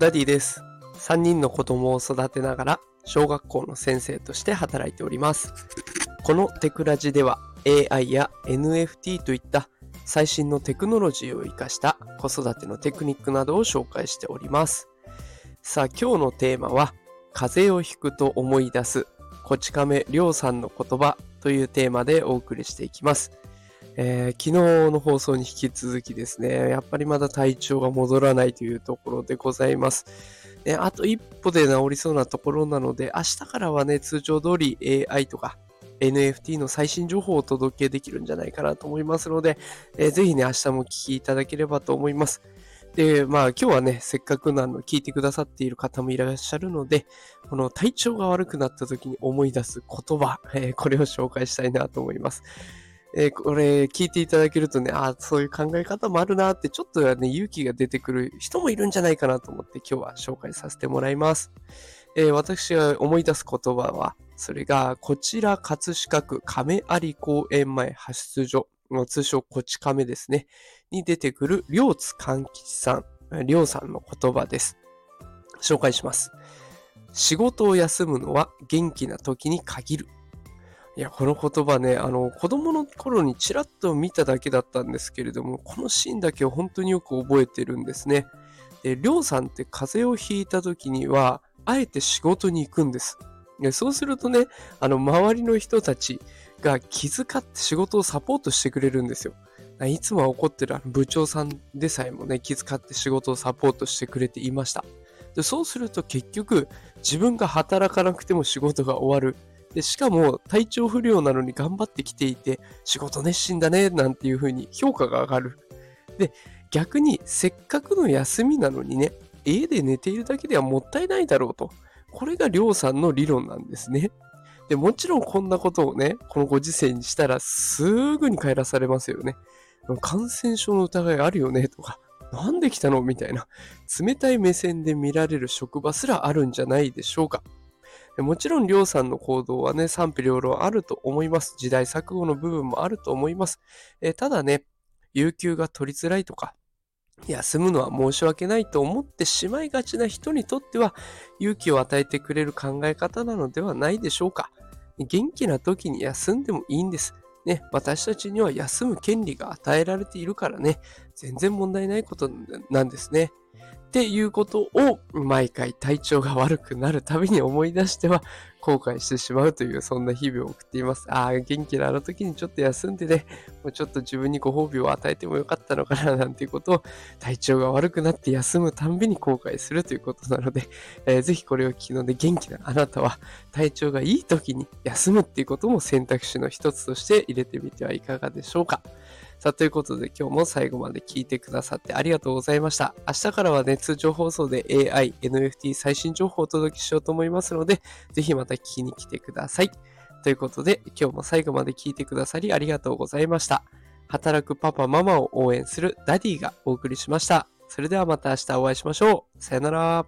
ダディです。3人の子供を育てながら小学校の先生として働いております。このテクラジでは AI や NFT といった最新のテクノロジーを活かした子育てのテクニックなどを紹介しております。さあ今日のテーマは風邪をひくと思い出すこち亀りょうさんの言葉というテーマでお送りしていきます。えー、昨日の放送に引き続きですね、やっぱりまだ体調が戻らないというところでございます。えあと一歩で治りそうなところなので、明日からはね、通常通り AI とか NFT の最新情報をお届けできるんじゃないかなと思いますので、えー、ぜひね、明日もお聞きいただければと思います。で、まあ今日はね、せっかくなの聞いてくださっている方もいらっしゃるので、この体調が悪くなった時に思い出す言葉、えー、これを紹介したいなと思います。えー、これ聞いていただけるとね、ああそういう考え方もあるなって、ちょっとね、勇気が出てくる人もいるんじゃないかなと思って今日は紹介させてもらいます。えー、私が思い出す言葉は、それが、こちら葛飾区亀有公園前派出所、通称こち亀ですね、に出てくる両津勘吉さん、両さんの言葉です。紹介します。仕事を休むのは元気な時に限る。いや、この言葉ね、あの、子供の頃にちらっと見ただけだったんですけれども、このシーンだけを本当によく覚えてるんですね。で、りょうさんって風邪をひいた時には、あえて仕事に行くんです。でそうするとね、あの、周りの人たちが気遣って仕事をサポートしてくれるんですよ。いつもは怒ってる部長さんでさえもね、気遣って仕事をサポートしてくれていました。でそうすると結局、自分が働かなくても仕事が終わる。で、しかも体調不良なのに頑張ってきていて、仕事熱心だね、なんていう風に評価が上がる。で、逆にせっかくの休みなのにね、家で寝ているだけではもったいないだろうと。これがりょうさんの理論なんですね。で、もちろんこんなことをね、このご時世にしたらすぐに帰らされますよね。感染症の疑いあるよねとか、なんで来たの？みたいな、冷たい目線で見られる職場すらあるんじゃないでしょうか。もちろん、りょうさんの行動はね、賛否両論あると思います。時代錯誤の部分もあると思います。えただね、有給が取りづらいとか、休むのは申し訳ないと思ってしまいがちな人にとっては、勇気を与えてくれる考え方なのではないでしょうか。元気な時に休んでもいいんです。ね、私たちには休む権利が与えられているからね、全然問題ないことなんですね。っていうことを毎回体調が悪くなるたびに思い出しては後悔してしまうというそんな日々を送っています。ああ、元気なあの時にちょっと休んでね、もうちょっと自分にご褒美を与えてもよかったのかななんていうことを体調が悪くなって休むたんびに後悔するということなので、えー、ぜひこれを聞くので元気なあなたは体調がいい時に休むっていうことも選択肢の一つとして入れてみてはいかがでしょうか。さあ、ということで今日も最後まで聞いてくださってありがとうございました。明日からはね、通常放送で AI、NFT 最新情報をお届けしようと思いますので、ぜひまた聞きに来てください。ということで、今日も最後まで聞いてくださりありがとうございました。働くパパママを応援するダディがお送りしました。それではまた明日お会いしましょう。さよなら。